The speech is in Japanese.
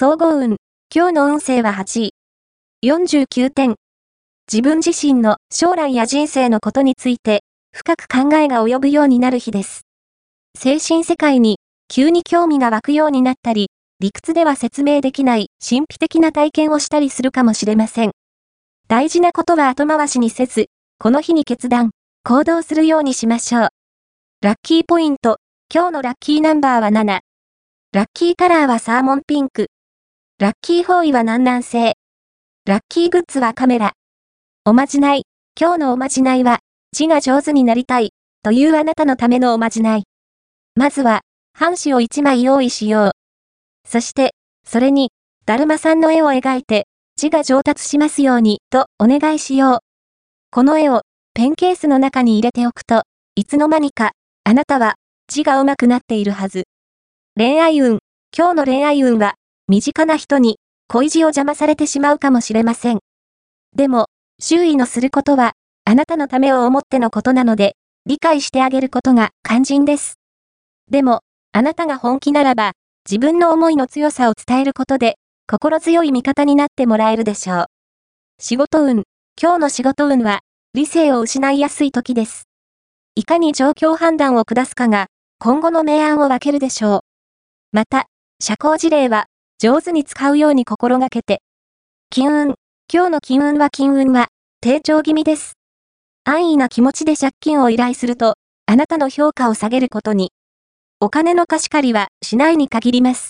総合運。今日の運勢は8位。49点。自分自身の将来や人生のことについて、深く考えが及ぶようになる日です。精神世界に急に興味が湧くようになったり、理屈では説明できない神秘的な体験をしたりするかもしれません。大事なことは後回しにせず、この日に決断、行動するようにしましょう。ラッキーポイント、今日のラッキーナンバーは7。ラッキーカラーはサーモンピンク。ラッキーフォーイは南南西。ラッキーグッズはカメラ。おまじない。今日のおまじないは、字が上手になりたい、というあなたのためのおまじない。まずは、半紙を1枚用意しよう。そして、それに、だるまさんの絵を描いて、字が上達しますように、とお願いしよう。この絵を、ペンケースの中に入れておくと、いつの間にか、あなたは、字が上手くなっているはず。恋愛運。今日の恋愛運は、身近な人に、恋路を邪魔されてしまうかもしれません。でも、周囲のすることは、あなたのためを思ってのことなので、理解してあげることが肝心です。でも、あなたが本気ならば、自分の思いの強さを伝えることで、心強い味方になってもらえるでしょう。仕事運。今日の仕事運は、理性を失いやすい時です。いかに状況判断を下すかが、今後の明暗を分けるでしょう。また、社交辞令は、上手に使うように心がけて。金運。今日の金運は金運は、低調気味です。安易な気持ちで借金を依頼すると、あなたの評価を下げることに。お金の貸し借りはしないに限ります。